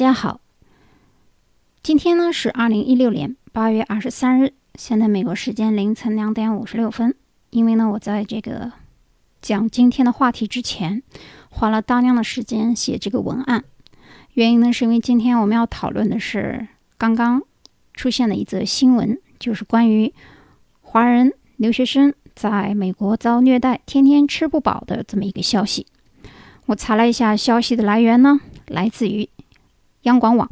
大家好，今天呢是二零一六年八月二十三日，现在美国时间凌晨两点五十六分。因为呢，我在这个讲今天的话题之前，花了大量的时间写这个文案。原因呢，是因为今天我们要讨论的是刚刚出现的一则新闻，就是关于华人留学生在美国遭虐待、天天吃不饱的这么一个消息。我查了一下消息的来源呢，来自于央广网。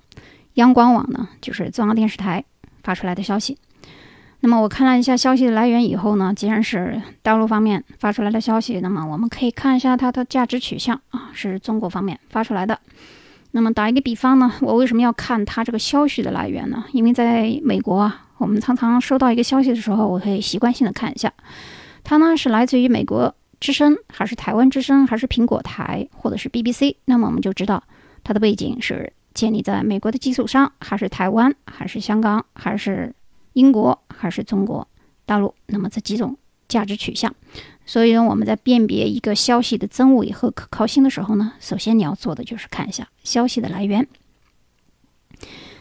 央广网呢，就是中央电视台发出来的消息。那么我看了一下消息的来源以后呢，既然是大陆方面发出来的消息，那么我们可以看一下它的价值取向啊，是中国方面发出来的。那么打一个比方呢，我为什么要看它这个消息的来源呢？因为在美国啊，我们常常收到一个消息的时候，我可以习惯性的看一下，它呢是来自于美国之声，还是台湾之声，还是苹果台，或者是 BBC？那么我们就知道它的背景是建立在美国的基础上，还是台湾，还是香港，还是英国，还是中国大陆？那么这几种价值取向。所以呢，我们在辨别一个消息的真伪和可靠性的时候呢，首先你要做的就是看一下消息的来源。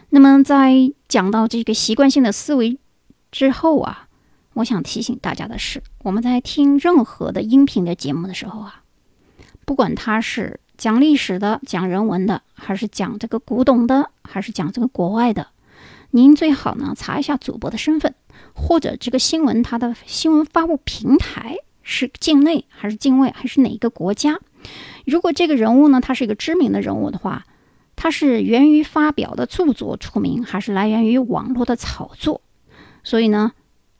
那么在讲到这个习惯性的思维之后啊，我想提醒大家的是，我们在听任何的音频的节目的时候啊，不管它是讲历史的、讲人文的，还是讲这个古董的，还是讲这个国外的，您最好呢查一下主播的身份，或者这个新闻它的新闻发布平台。是境内还是境外还是哪一个国家？如果这个人物呢，他是一个知名的人物的话，他是源于发表的著作出名，还是来源于网络的炒作？所以呢，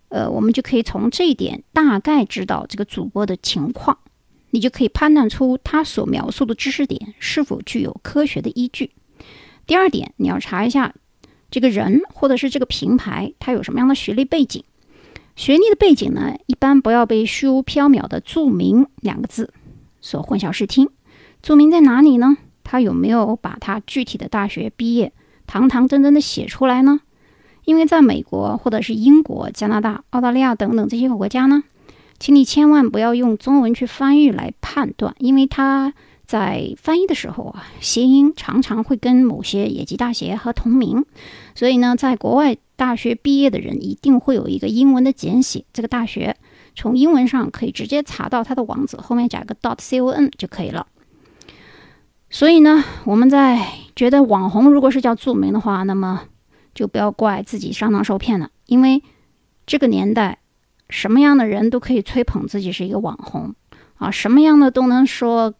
呃，我们就可以从这一点大概知道这个主播的情况，你就可以判断出他所描述的知识点是否具有科学的依据。第二点，你要查一下这个人或者是这个平台，他有什么样的学历背景。学历的背景呢，一般不要被虚无缥缈的“著名”两个字所混淆视听。著名在哪里呢？他有没有把他具体的大学毕业堂堂正正的写出来呢？因为在美国或者是英国、加拿大、澳大利亚等等这些国家呢，请你千万不要用中文去翻译来判断，因为他在翻译的时候啊，谐音常常会跟某些野鸡大学和同名，所以呢，在国外。大学毕业的人一定会有一个英文的简写，这个大学从英文上可以直接查到它的网址，后面加一个 dot com 就可以了。所以呢，我们在觉得网红如果是叫著名的话，那么就不要怪自己上当受骗了，因为这个年代什么样的人都可以吹捧自己是一个网红啊，什么样的都能说，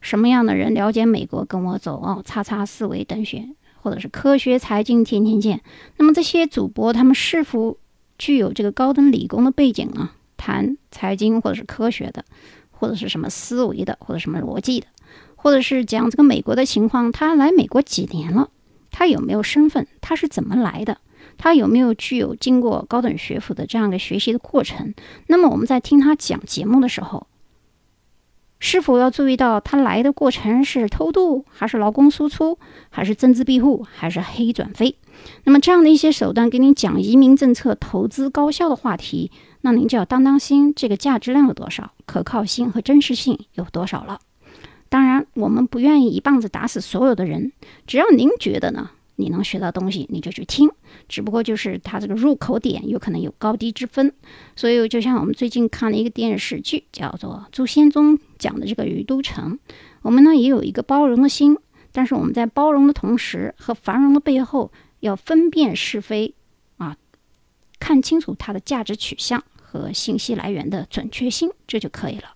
什么样的人了解美国跟我走哦，叉叉思维等选。或者是科学财经天天见，那么这些主播他们是否具有这个高等理工的背景呢？谈财经或者是科学的，或者是什么思维的，或者什么逻辑的，或者是讲这个美国的情况，他来美国几年了？他有没有身份？他是怎么来的？他有没有具有经过高等学府的这样一个学习的过程？那么我们在听他讲节目的时候。是否要注意到他来的过程是偷渡，还是劳工输出，还是政治庇护，还是黑转非？那么这样的一些手段给您讲移民政策、投资高效的话题，那您就要当当心，这个价值量有多少，可靠性和真实性有多少了。当然，我们不愿意一棒子打死所有的人，只要您觉得呢？你能学到东西，你就去听。只不过就是它这个入口点有可能有高低之分，所以就像我们最近看了一个电视剧，叫做《朱仙宗》讲的这个《雨都城》，我们呢也有一个包容的心，但是我们在包容的同时和繁荣的背后，要分辨是非啊，看清楚它的价值取向和信息来源的准确性，这就可以了。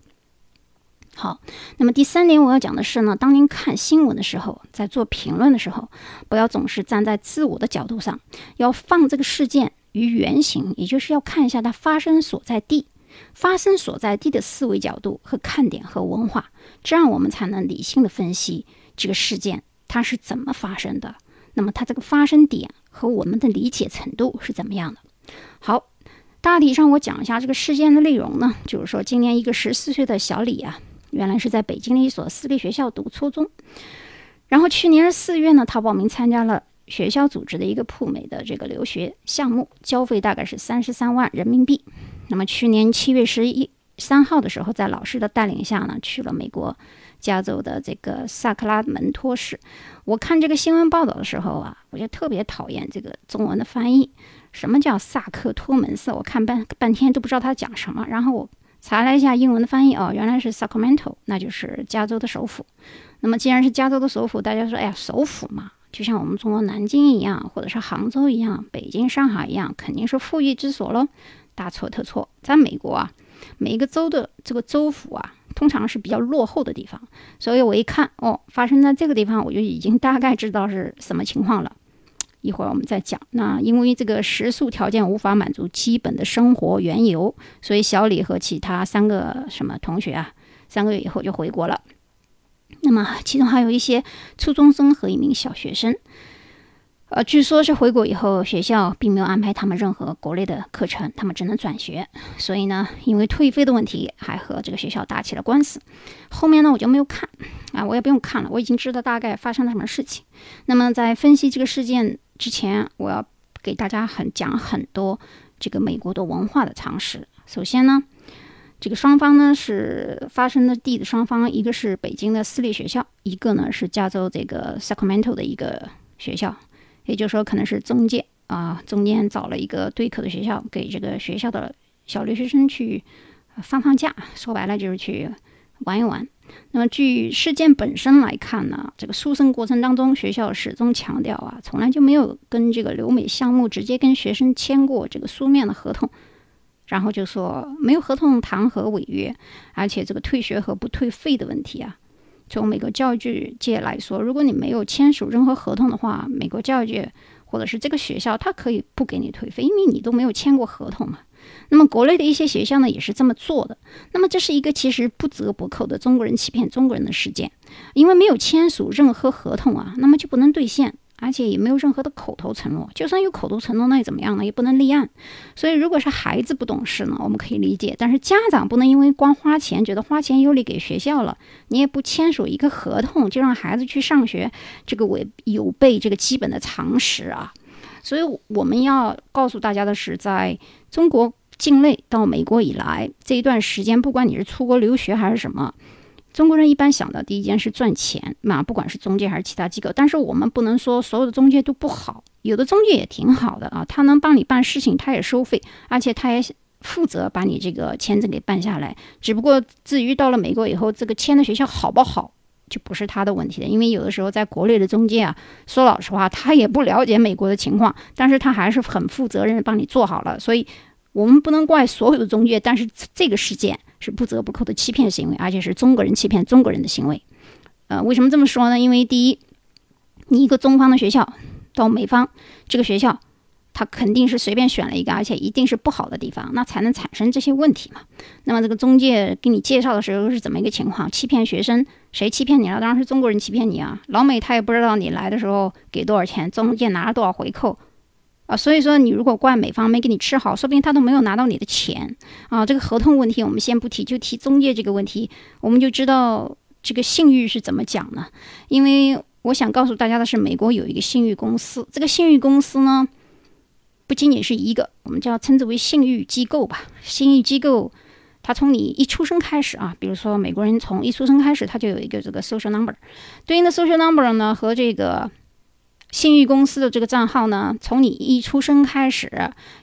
好，那么第三点我要讲的是呢，当您看新闻的时候，在做评论的时候，不要总是站在自我的角度上，要放这个事件于原形，也就是要看一下它发生所在地，发生所在地的思维角度和看点和文化，这样我们才能理性的分析这个事件它是怎么发生的，那么它这个发生点和我们的理解程度是怎么样的。好，大体上我讲一下这个事件的内容呢，就是说今年一个十四岁的小李啊。原来是在北京的一所私立学校读初中，然后去年四月呢，他报名参加了学校组织的一个赴美的这个留学项目，交费大概是三十三万人民币。那么去年七月十一三号的时候，在老师的带领下呢，去了美国加州的这个萨克拉门托市。我看这个新闻报道的时候啊，我就特别讨厌这个中文的翻译。什么叫萨克托门寺？我看半半天都不知道他讲什么。然后我查了一下英文的翻译，哦，原来是 Sacramento，那就是加州的首府。那么既然是加州的首府，大家说，哎呀，首府嘛，就像我们中国南京一样，或者是杭州一样，北京、上海一样，肯定是富裕之所喽。大错特错，在美国啊，每一个州的这个州府啊，通常是比较落后的地方。所以我一看，哦，发生在这个地方，我就已经大概知道是什么情况了。一会儿我们再讲。那因为这个食宿条件无法满足基本的生活缘由，所以小李和其他三个什么同学啊，三个月以后就回国了。那么其中还有一些初中生和一名小学生。呃，据说是回国以后，学校并没有安排他们任何国内的课程，他们只能转学。所以呢，因为退费的问题，还和这个学校打起了官司。后面呢，我就没有看啊，我也不用看了，我已经知道大概发生了什么事情。那么在分析这个事件之前，我要给大家很讲很多这个美国的文化的常识。首先呢，这个双方呢是发生的地的双方，一个是北京的私立学校，一个呢是加州这个 Sacramento 的一个学校。也就是说，可能是中介啊，中间找了一个对口的学校，给这个学校的小留学生去放放假。说白了就是去玩一玩。那么，据事件本身来看呢，这个诉讼过程当中，学校始终强调啊，从来就没有跟这个留美项目直接跟学生签过这个书面的合同，然后就说没有合同谈何违约，而且这个退学和不退费的问题啊。从美国教育界来说，如果你没有签署任何合同的话，美国教育界或者是这个学校，他可以不给你退费，因为你都没有签过合同嘛。那么国内的一些学校呢，也是这么做的。那么这是一个其实不折不扣的中国人欺骗中国人的事件，因为没有签署任何合同啊，那么就不能兑现。而且也没有任何的口头承诺，就算有口头承诺，那又怎么样呢？也不能立案。所以，如果是孩子不懂事呢，我们可以理解；但是家长不能因为光花钱，觉得花钱有理给学校了，你也不签署一个合同，就让孩子去上学，这个违有悖这个基本的常识啊。所以，我们要告诉大家的是，在中国境内到美国以来这一段时间，不管你是出国留学还是什么。中国人一般想的第一件事赚钱，那不管是中介还是其他机构，但是我们不能说所有的中介都不好，有的中介也挺好的啊，他能帮你办事情，他也收费，而且他也负责把你这个签证给办下来。只不过至于到了美国以后，这个签的学校好不好，就不是他的问题了，因为有的时候在国内的中介啊，说老实话，他也不了解美国的情况，但是他还是很负责任帮你做好了，所以我们不能怪所有的中介，但是这个事件。是不折不扣的欺骗行为，而且是中国人欺骗中国人的行为。呃，为什么这么说呢？因为第一，你一个中方的学校到美方这个学校，他肯定是随便选了一个，而且一定是不好的地方，那才能产生这些问题嘛。那么这个中介给你介绍的时候是怎么一个情况？欺骗学生，谁欺骗你了？当然是中国人欺骗你啊！老美他也不知道你来的时候给多少钱，中介拿了多少回扣。啊，所以说你如果怪美方没给你吃好，说不定他都没有拿到你的钱啊。这个合同问题我们先不提，就提中介这个问题，我们就知道这个信誉是怎么讲呢？因为我想告诉大家的是，美国有一个信誉公司，这个信誉公司呢，不仅仅是一个，我们叫称之为信誉机构吧。信誉机构，它从你一出生开始啊，比如说美国人从一出生开始，他就有一个这个 social number，对应的 social number 呢和这个。信誉公司的这个账号呢，从你一出生开始，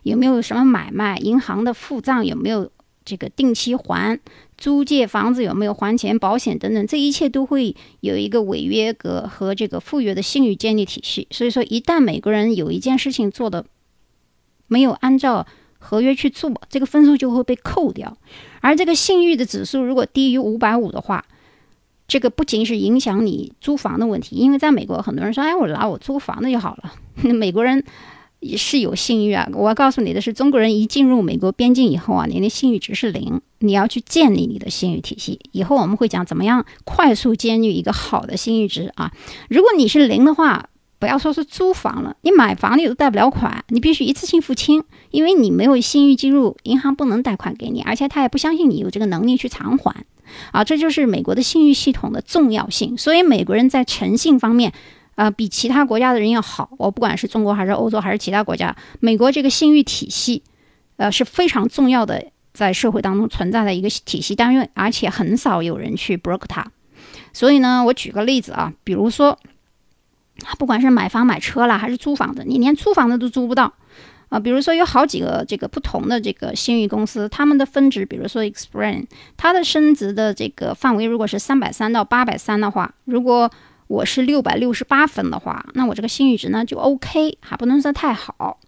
有没有什么买卖？银行的付账有没有这个定期还？租借房子有没有还钱？保险等等，这一切都会有一个违约格和这个赴约的信誉建立体系。所以说，一旦美国人有一件事情做的没有按照合约去做，这个分数就会被扣掉。而这个信誉的指数如果低于五百五的话，这个不仅是影响你租房的问题，因为在美国，很多人说：“哎，我拿我租房子就好了。”美国人也是有信誉啊。我要告诉你的是，中国人一进入美国边境以后啊，你的信誉值是零。你要去建立你的信誉体系。以后我们会讲怎么样快速建立一个好的信誉值啊。如果你是零的话，不要说是租房了，你买房你都贷不了款，你必须一次性付清，因为你没有信誉记录，银行不能贷款给你，而且他也不相信你有这个能力去偿还。啊，这就是美国的信誉系统的重要性。所以美国人在诚信方面，啊，比其他国家的人要好。我不管是中国还是欧洲还是其他国家，美国这个信誉体系，呃，是非常重要的在社会当中存在的一个体系单位，而且很少有人去 broke 它。所以呢，我举个例子啊，比如说，不管是买房买车啦，还是租房子，你连租房子都租不到啊。比如说有好几个这个不同的这个信誉公司，他们的分值，比如说 Experian，它的升值的这个范围如果是三百三到八百三的话，如果我是六百六十八分的话，那我这个信誉值呢就 OK，还不能说太好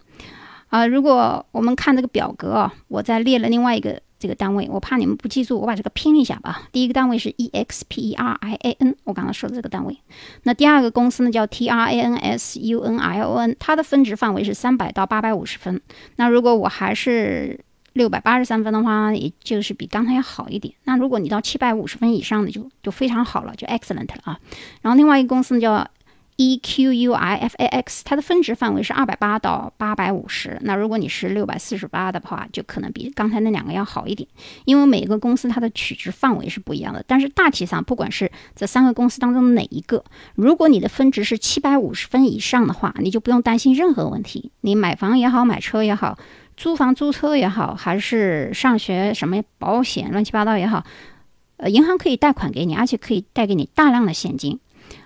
啊。如果我们看这个表格啊，我再列了另外一个。这个单位，我怕你们不记住，我把这个拼一下吧。第一个单位是 E X P E R I A N，我刚刚说的这个单位。那第二个公司呢叫 T R A N S U N I O N，它的分值范围是三百到八百五十分。那如果我还是六百八十三分的话，也就是比刚才要好一点。那如果你到七百五十分以上的，就就非常好了，就 excellent 了啊。然后另外一个公司呢叫。E Q U I F A X，它的分值范围是二百八到八百五十。那如果你是六百四十八的话，就可能比刚才那两个要好一点。因为每个公司它的取值范围是不一样的。但是大体上，不管是这三个公司当中哪一个，如果你的分值是七百五十分以上的话，你就不用担心任何问题。你买房也好，买车也好，租房租车也好，还是上学什么保险乱七八糟也好，呃，银行可以贷款给你，而且可以贷给你大量的现金。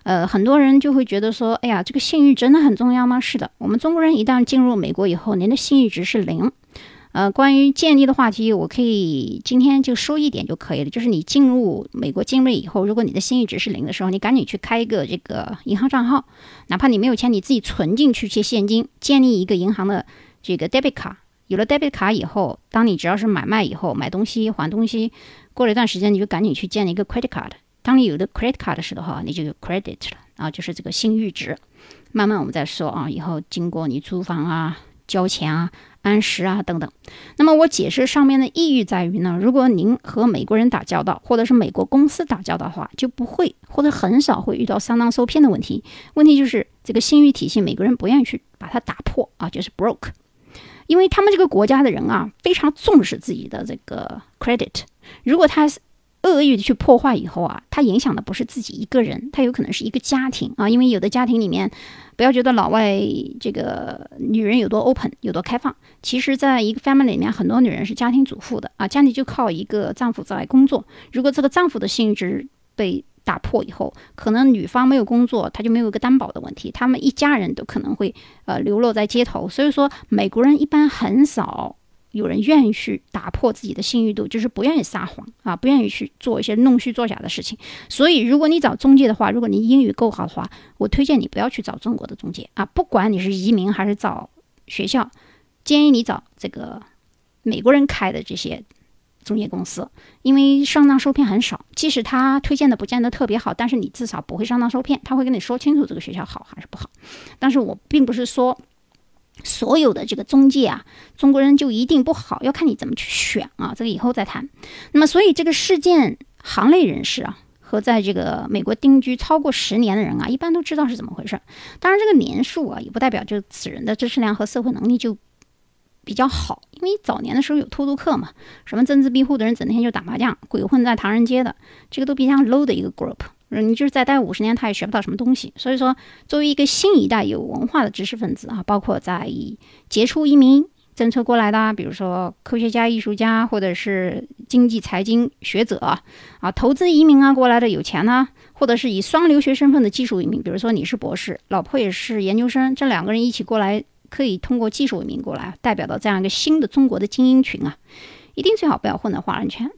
呃，很多人就会觉得说，哎呀，这个信誉真的很重要吗？是的，我们中国人一旦进入美国以后，您的信誉值是零。呃，关于建立的话题，我可以今天就说一点就可以了，就是你进入美国境内以后，如果你的信誉值是零的时候，你赶紧去开一个这个银行账号，哪怕你没有钱，你自己存进去些现金，建立一个银行的这个 debit 卡。有了 debit 卡以后，当你只要是买卖以后，买东西还东西，过了一段时间，你就赶紧去建立一个 credit card。当你有的 credit card 的时的话，你就有 credit 了啊，就是这个信誉值。慢慢我们再说啊，以后经过你租房啊、交钱啊、按时啊等等。那么我解释上面的意义在于呢，如果您和美国人打交道，或者是美国公司打交道的话，就不会或者很少会遇到上当受骗的问题。问题就是这个信誉体系，美国人不愿意去把它打破啊，就是 broke，因为他们这个国家的人啊，非常重视自己的这个 credit。如果他是恶意的去破坏以后啊，它影响的不是自己一个人，它有可能是一个家庭啊。因为有的家庭里面，不要觉得老外这个女人有多 open 有多开放，其实在一个 family 里面，很多女人是家庭主妇的啊，家里就靠一个丈夫在工作。如果这个丈夫的性质被打破以后，可能女方没有工作，她就没有一个担保的问题，他们一家人都可能会呃流落在街头。所以说，美国人一般很少。有人愿意去打破自己的信誉度，就是不愿意撒谎啊，不愿意去做一些弄虚作假的事情。所以，如果你找中介的话，如果你英语够好的话，我推荐你不要去找中国的中介啊。不管你是移民还是找学校，建议你找这个美国人开的这些中介公司，因为上当受骗很少。即使他推荐的不见得特别好，但是你至少不会上当受骗，他会跟你说清楚这个学校好还是不好。但是我并不是说。所有的这个中介啊，中国人就一定不好，要看你怎么去选啊。这个以后再谈。那么，所以这个事件行内人士啊，和在这个美国定居超过十年的人啊，一般都知道是怎么回事。当然，这个年数啊，也不代表就此人的知识量和社会能力就比较好。因为早年的时候有偷渡客嘛，什么政治庇护的人，整天就打麻将，鬼混在唐人街的，这个都比较 low 的一个 group。你就是再待五十年，他也学不到什么东西。所以说，作为一个新一代有文化的知识分子啊，包括在以杰出移民政策过来的，比如说科学家、艺术家，或者是经济财经学者啊，投资移民啊过来的有钱呢，或者是以双留学身份的技术移民，比如说你是博士，老婆也是研究生，这两个人一起过来，可以通过技术移民过来，代表到这样一个新的中国的精英群啊，一定最好不要混在华人圈。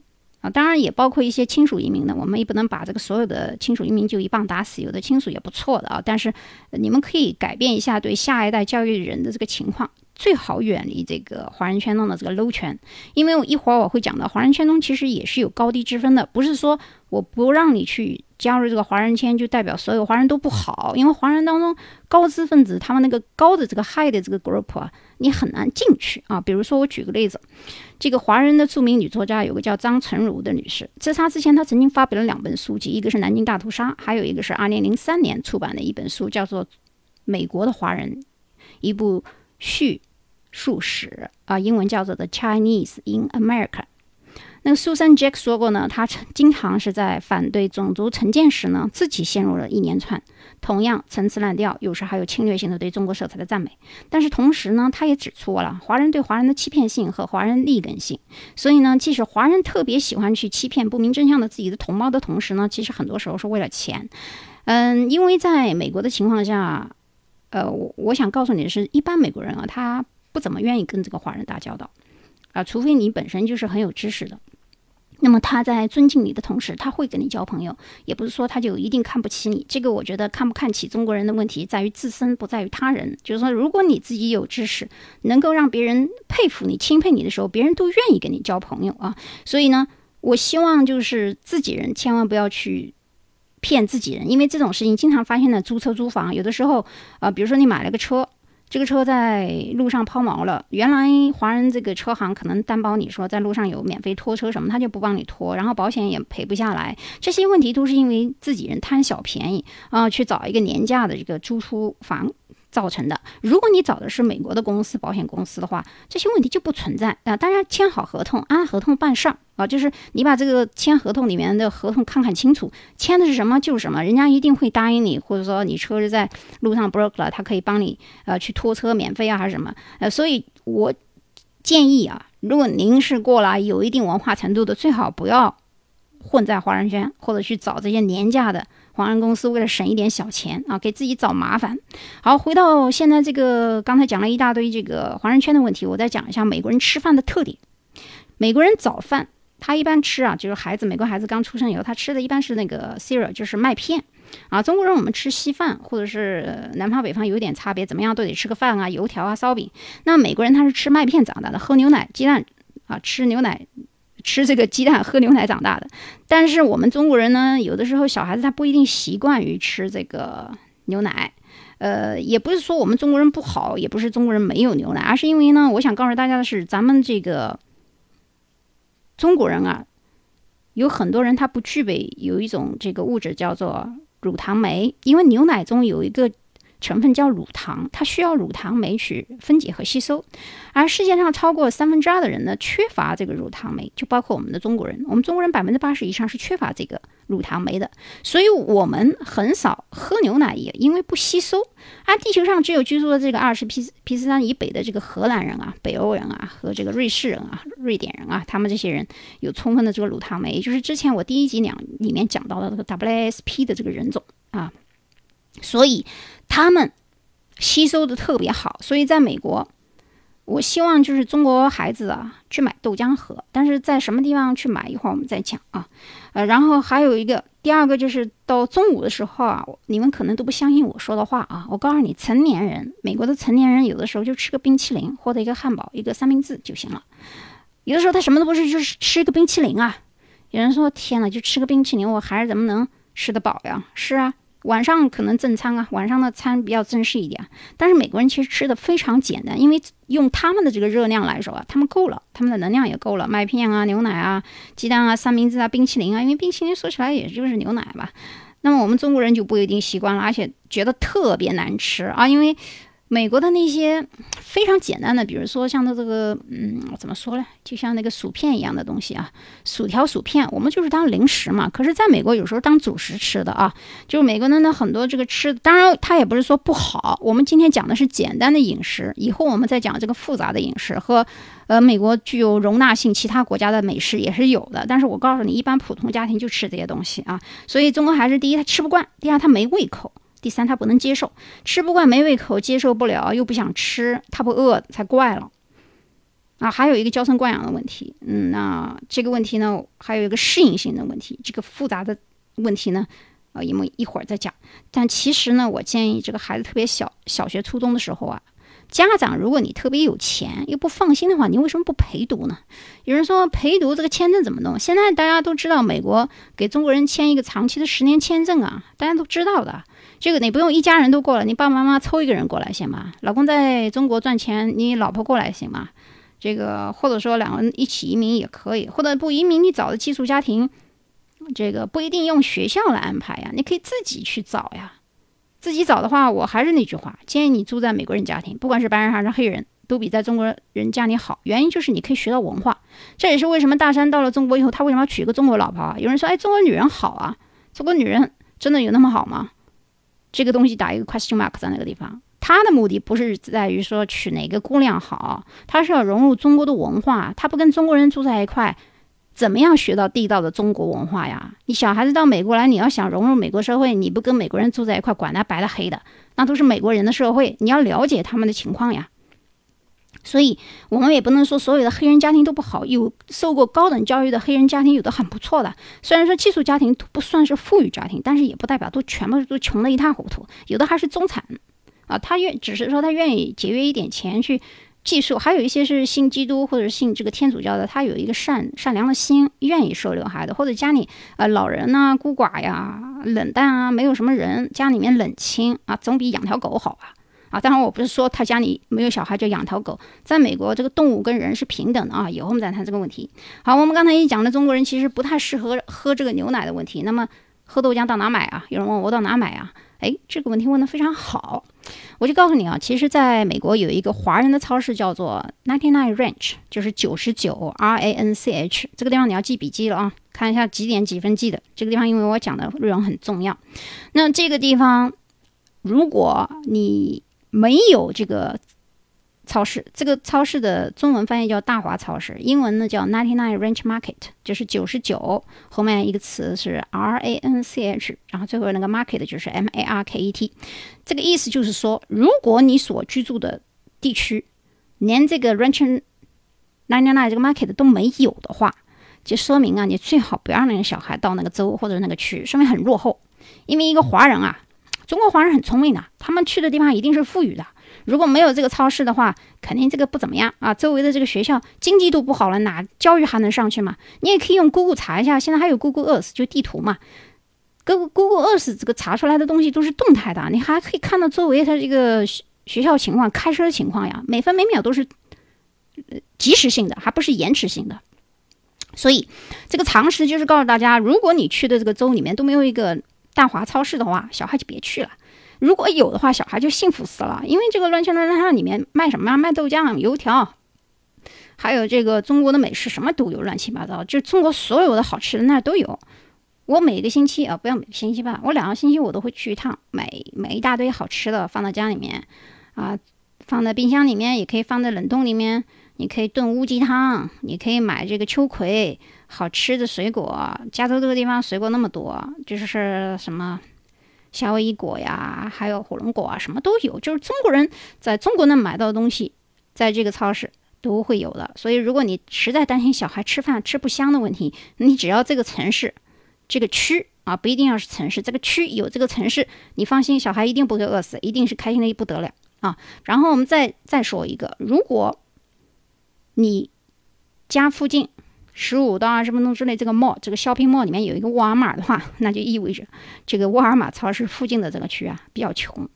当然也包括一些亲属移民的，我们也不能把这个所有的亲属移民就一棒打死，有的亲属也不错的啊。但是你们可以改变一下对下一代教育人的这个情况，最好远离这个华人圈中的这个 low 圈，因为我一会儿我会讲到华人圈中其实也是有高低之分的，不是说我不让你去。加入这个华人圈就代表所有华人都不好，因为华人当中高知分子他们那个高的这个 high 的这个 group 啊，你很难进去啊。比如说我举个例子，这个华人的著名女作家有个叫张成儒的女士，自杀之前她曾经发表了两本书籍，一个是《南京大屠杀》，还有一个是二零零三年出版的一本书，叫做《美国的华人》，一部叙述史啊，英文叫做《The Chinese in America》。那个 Susan Jack 说过呢，他经常是在反对种族成见时呢，自己陷入了一连串同样陈词滥调，有时还有侵略性的对中国色彩的赞美。但是同时呢，他也指出了华人对华人的欺骗性和华人利根性。所以呢，即使华人特别喜欢去欺骗不明真相的自己的同胞的同时呢，其实很多时候是为了钱。嗯，因为在美国的情况下，呃，我我想告诉你的是，一般美国人啊，他不怎么愿意跟这个华人打交道。啊，除非你本身就是很有知识的，那么他在尊敬你的同时，他会跟你交朋友，也不是说他就一定看不起你。这个我觉得看不看起中国人的问题在于自身，不在于他人。就是说，如果你自己有知识，能够让别人佩服你、钦佩你的时候，别人都愿意跟你交朋友啊。所以呢，我希望就是自己人千万不要去骗自己人，因为这种事情经常发现在租车租房，有的时候啊，比如说你买了个车。这个车在路上抛锚了，原来华人这个车行可能担保你说在路上有免费拖车什么，他就不帮你拖，然后保险也赔不下来。这些问题都是因为自己人贪小便宜啊，去找一个廉价的这个租出房。造成的。如果你找的是美国的公司保险公司的话，这些问题就不存在啊。当然，签好合同，按合同办事儿啊。就是你把这个签合同里面的合同看看清楚，签的是什么就是什么，人家一定会答应你，或者说你车是在路上 broke 了，他可以帮你呃去拖车免费啊还是什么呃。所以我建议啊，如果您是过来有一定文化程度的，最好不要混在华人圈，或者去找这些廉价的。华人公司为了省一点小钱啊，给自己找麻烦。好，回到现在这个，刚才讲了一大堆这个华人圈的问题，我再讲一下美国人吃饭的特点。美国人早饭他一般吃啊，就是孩子，美国孩子刚出生以后，他吃的一般是那个 cereal，就是麦片啊。中国人我们吃稀饭，或者是南方北方有点差别，怎么样都得吃个饭啊，油条啊，烧饼。那美国人他是吃麦片长大的，喝牛奶、鸡蛋啊，吃牛奶。吃这个鸡蛋喝牛奶长大的，但是我们中国人呢，有的时候小孩子他不一定习惯于吃这个牛奶，呃，也不是说我们中国人不好，也不是中国人没有牛奶，而是因为呢，我想告诉大家的是，咱们这个中国人啊，有很多人他不具备有一种这个物质叫做乳糖酶，因为牛奶中有一个。成分叫乳糖，它需要乳糖酶去分解和吸收，而世界上超过三分之二的人呢缺乏这个乳糖酶，就包括我们的中国人。我们中国人百分之八十以上是缺乏这个乳糖酶的，所以我们很少喝牛奶，也因为不吸收。而地球上只有居住的这个二十 P P 四三以北的这个荷兰人啊、北欧人啊和这个瑞士人啊、瑞典人啊，他们这些人有充分的这个乳糖酶，就是之前我第一集两里面讲到的这个 WSP 的这个人种啊。所以他们吸收的特别好，所以在美国，我希望就是中国孩子啊去买豆浆喝，但是在什么地方去买，一会儿我们再讲啊。呃，然后还有一个第二个就是到中午的时候啊，你们可能都不相信我说的话啊。我告诉你，成年人，美国的成年人有的时候就吃个冰淇淋或者一个汉堡、一个三明治就行了。有的时候他什么都不是，就是吃一个冰淇淋啊。有人说：“天呐，就吃个冰淇淋，我孩子怎么能吃得饱呀？”是啊。晚上可能正餐啊，晚上的餐比较正式一点。但是美国人其实吃的非常简单，因为用他们的这个热量来说啊，他们够了，他们的能量也够了。麦片啊、牛奶啊、鸡蛋啊、三明治啊、冰淇淋啊，因为冰淇淋说起来也就是牛奶吧。那么我们中国人就不一定习惯了，而且觉得特别难吃啊，因为。美国的那些非常简单的，比如说像它这个，嗯，怎么说呢？就像那个薯片一样的东西啊，薯条、薯片，我们就是当零食嘛。可是，在美国有时候当主食吃的啊，就是美国人的很多这个吃，当然它也不是说不好。我们今天讲的是简单的饮食，以后我们再讲这个复杂的饮食和，呃，美国具有容纳性，其他国家的美食也是有的。但是我告诉你，一般普通家庭就吃这些东西啊。所以中国孩子，第一他吃不惯，第二他没胃口。第三，他不能接受，吃不惯，没胃口，接受不了，又不想吃，他不饿才怪了。啊，还有一个娇生惯养的问题，嗯，那这个问题呢，还有一个适应性的问题，这个复杂的问题呢，呃，我们一会儿再讲。但其实呢，我建议这个孩子特别小，小学、初中的时候啊，家长如果你特别有钱又不放心的话，你为什么不陪读呢？有人说陪读这个签证怎么弄？现在大家都知道，美国给中国人签一个长期的十年签证啊，大家都知道的。这个你不用一家人都过来，你爸爸妈妈抽一个人过来行吗？老公在中国赚钱，你老婆过来行吗？这个或者说两个人一起移民也可以，或者不移民你找的寄宿家庭，这个不一定用学校来安排呀，你可以自己去找呀。自己找的话，我还是那句话，建议你住在美国人家庭，不管是白人还是黑人都比在中国人家里好。原因就是你可以学到文化，这也是为什么大山到了中国以后，他为什么要娶一个中国老婆啊？有人说，哎，中国女人好啊，中国女人真的有那么好吗？这个东西打一个 question mark 在那个地方。他的目的不是在于说娶哪个姑娘好，他是要融入中国的文化。他不跟中国人住在一块，怎么样学到地道的中国文化呀？你小孩子到美国来，你要想融入美国社会，你不跟美国人住在一块，管他白的黑的，那都是美国人的社会，你要了解他们的情况呀。所以，我们也不能说所有的黑人家庭都不好，有受过高等教育的黑人家庭有的很不错的。虽然说寄宿家庭不算是富裕家庭，但是也不代表都全部都穷得一塌糊涂，有的还是中产。啊，他愿只是说他愿意节约一点钱去寄宿，还有一些是信基督或者信这个天主教的，他有一个善善良的心，愿意收留孩子，或者家里呃老人呐、孤寡呀、冷淡啊，没有什么人，家里面冷清啊，总比养条狗好吧？啊，啊当然我不是说他家里没有小孩就养条狗，在美国这个动物跟人是平等的啊，以后我们再谈这个问题。好，我们刚才已经讲了，中国人其实不太适合喝这个牛奶的问题，那么喝豆浆到哪买啊？有人问我到哪买啊？哎，这个问题问得非常好，我就告诉你啊，其实在美国有一个华人的超市叫做 Ninety Nine Ranch，就是九十九 R A N C H，这个地方你要记笔记了啊，看一下几点几分记的。这个地方因为我讲的内容很重要，那这个地方如果你没有这个。超市这个超市的中文翻译叫大华超市，英文呢叫 Ninety Nine Ranch Market，就是九十九后面一个词是 R A N C H，然后最后那个 Market 就是 M A R K E T，这个意思就是说，如果你所居住的地区连这个 Ranch Ninety Nine 这个 Market 都没有的话，就说明啊，你最好不要让那个小孩到那个州或者那个区，说明很落后。因为一个华人啊，中国华人很聪明的，他们去的地方一定是富裕的。如果没有这个超市的话，肯定这个不怎么样啊。周围的这个学校经济都不好了，哪教育还能上去嘛？你也可以用 Google 查一下，现在还有 Google Earth 就地图嘛。Google Google Earth 这个查出来的东西都是动态的，你还可以看到周围它这个学学校情况、开车情况呀，每分每秒都是及时性的，还不是延迟性的。所以这个常识就是告诉大家，如果你去的这个州里面都没有一个大华超市的话，小孩就别去了。如果有的话，小孩就幸福死了，因为这个乱七八糟里面卖什么呀？卖豆浆、油条，还有这个中国的美食，什么都有，乱七八糟。就中国所有的好吃的那都有。我每个星期啊，不要每个星期吧，我两个星期我都会去一趟，买买一大堆好吃的放到家里面啊，放在冰箱里面，也可以放在冷冻里面。你可以炖乌鸡汤，你可以买这个秋葵，好吃的水果。加州这个地方水果那么多，就是什么。夏威夷果呀，还有火龙果啊，什么都有。就是中国人在中国能买到的东西，在这个超市都会有的。所以，如果你实在担心小孩吃饭吃不香的问题，你只要这个城市、这个区啊，不一定要是城市，这个区有这个城市，你放心，小孩一定不会饿死，一定是开心的不得了啊。然后我们再再说一个，如果你家附近。十五到二十分钟之内，这个 mall 这个 shopping mall 里面有一个沃尔玛的话，那就意味着这个沃尔玛超市附近的这个区啊比较穷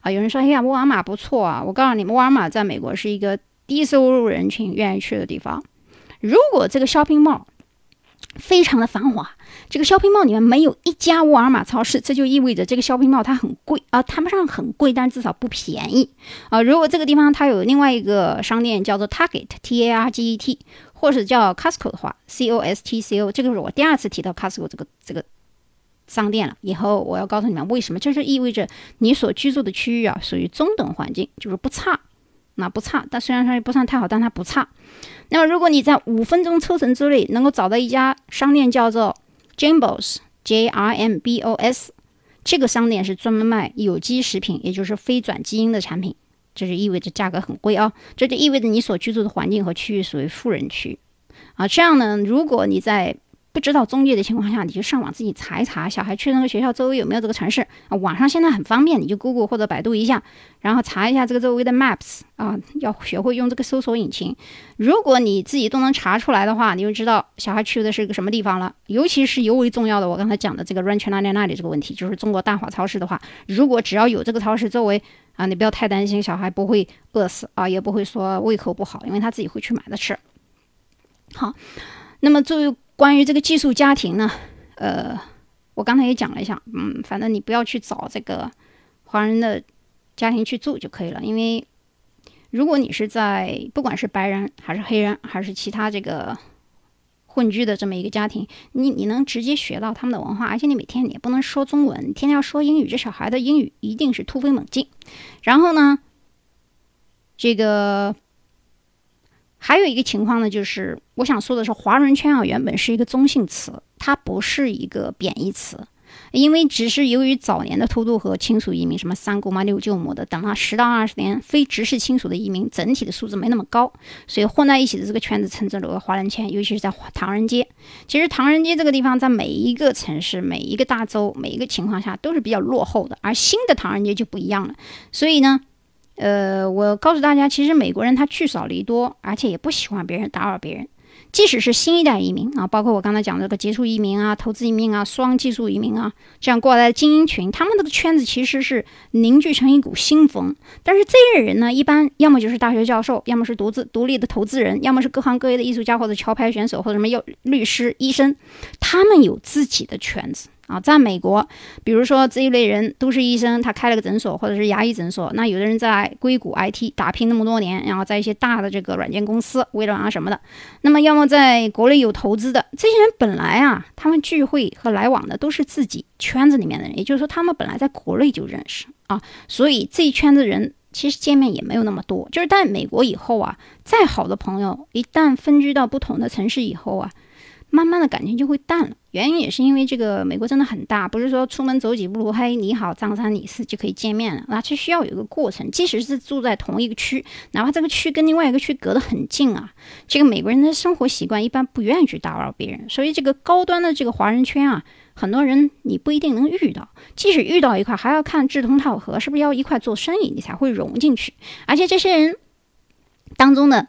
啊。有人说：“哎呀，沃尔玛不错啊！”我告诉你们，沃尔玛在美国是一个低收入人群愿意去的地方。如果这个 shopping mall 非常的繁华，这个 shopping mall 里面没有一家沃尔玛超市，这就意味着这个 shopping mall 它很贵啊，谈不上很贵，但至少不便宜啊。如果这个地方它有另外一个商店叫做 Target T A R G E T。或者叫 Costco 的话，C O S T C O，这个是我第二次提到 Costco 这个这个商店了。以后我要告诉你们为什么，这就意味着你所居住的区域啊，属于中等环境，就是不差，那不差。但虽然说不算太好，但它不差。那么如果你在五分钟车程之内能够找到一家商店叫做 Jambos J R M B O S，这个商店是专门卖有机食品，也就是非转基因的产品。这就意味着价格很贵啊！这就意味着你所居住的环境和区域属于富人区，啊，这样呢，如果你在不知道中介的情况下，你就上网自己查一查，小孩去那个学校周围有没有这个城市啊？网上现在很方便，你就 Google 或者百度一下，然后查一下这个周围的 Maps 啊，要学会用这个搜索引擎。如果你自己都能查出来的话，你就知道小孩去的是个什么地方了。尤其是尤为重要的，我刚才讲的这个 Ranch Ninety Nine 这个问题，就是中国大华超市的话，如果只要有这个超市周围。啊，你不要太担心，小孩不会饿死啊，也不会说胃口不好，因为他自己会去买的吃。好，那么作为关于这个寄宿家庭呢，呃，我刚才也讲了一下，嗯，反正你不要去找这个华人的家庭去住就可以了，因为如果你是在不管是白人还是黑人还是其他这个混居的这么一个家庭，你你能直接学到他们的文化，而且你每天你也不能说中文，天天要说英语，这小孩的英语一定是突飞猛进。然后呢，这个还有一个情况呢，就是我想说的是，华人圈啊，原本是一个中性词，它不是一个贬义词。因为只是由于早年的偷渡和亲属移民，什么三姑妈六舅母的，等了十到二十年，非直系亲属的移民，整体的素质没那么高，所以混在一起的这个圈子称之为华人圈，尤其是在唐人街。其实唐人街这个地方，在每一个城市、每一个大洲、每一个情况下都是比较落后的，而新的唐人街就不一样了。所以呢，呃，我告诉大家，其实美国人他聚少离多，而且也不喜欢别人打扰别人。即使是新一代移民啊，包括我刚才讲的这个杰出移民啊、投资移民啊、双技术移民啊，这样过来的精英群，他们这个圈子其实是凝聚成一股新风。但是这类人呢，一般要么就是大学教授，要么是独自独立的投资人，要么是各行各业的艺术家或者桥牌选手或者什么要律师、医生，他们有自己的圈子。啊，在美国，比如说这一类人都是医生，他开了个诊所或者是牙医诊所。那有的人在硅谷 IT 打拼那么多年，然后在一些大的这个软件公司，微软啊什么的。那么要么在国内有投资的这些人，本来啊，他们聚会和来往的都是自己圈子里面的人，也就是说，他们本来在国内就认识啊，所以这一圈子人其实见面也没有那么多。就是在美国以后啊，再好的朋友，一旦分居到不同的城市以后啊。慢慢的感情就会淡了，原因也是因为这个美国真的很大，不是说出门走几步路，嘿，你好，张三李四就可以见面了，那这需要有一个过程。即使是住在同一个区，哪怕这个区跟另外一个区隔得很近啊，这个美国人的生活习惯一般不愿意去打扰别人，所以这个高端的这个华人圈啊，很多人你不一定能遇到，即使遇到一块，还要看志同道合，是不是要一块做生意，你才会融进去。而且这些人当中的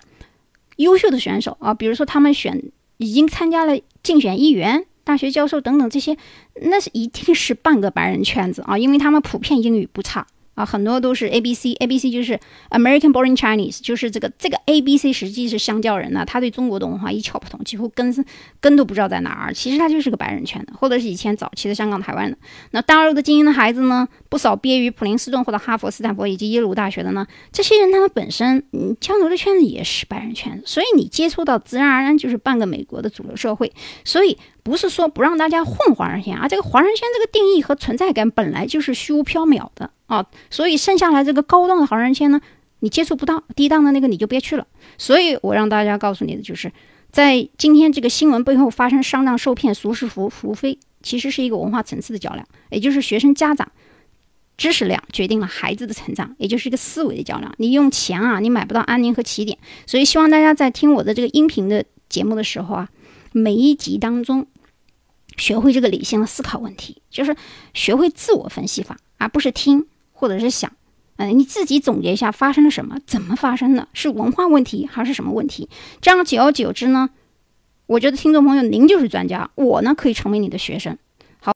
优秀的选手啊，比如说他们选。已经参加了竞选议员、大学教授等等这些，那是一定是半个白人圈子啊，因为他们普遍英语不差。啊，很多都是 A B C，A B C 就是 American Born Chinese，就是这个这个 A B C 实际是香蕉人呢，他对中国的文化一窍不通，几乎根根都不知道在哪儿。其实他就是个白人圈的，或者是以前早期的香港、台湾的。那大陆的精英的孩子呢，不少毕业于普林斯顿或者哈佛、斯坦福以及耶鲁大学的呢，这些人他们本身嗯交流的圈子也是白人圈子，所以你接触到自然而然就是半个美国的主流社会，所以。不是说不让大家混华人圈啊，这个华人圈这个定义和存在感本来就是虚无缥缈的啊，所以剩下来这个高档的华人圈呢，你接触不到，低档的那个你就别去了。所以我让大家告诉你的就是，在今天这个新闻背后发生上当受骗、俗是福孚非，其实是一个文化层次的较量，也就是学生家长知识量决定了孩子的成长，也就是一个思维的较量。你用钱啊，你买不到安宁和起点。所以希望大家在听我的这个音频的节目的时候啊，每一集当中。学会这个理性的思考问题，就是学会自我分析法，而不是听或者是想。嗯，你自己总结一下发生了什么，怎么发生的，是文化问题还是什么问题？这样久而久之呢，我觉得听众朋友您就是专家，我呢可以成为你的学生。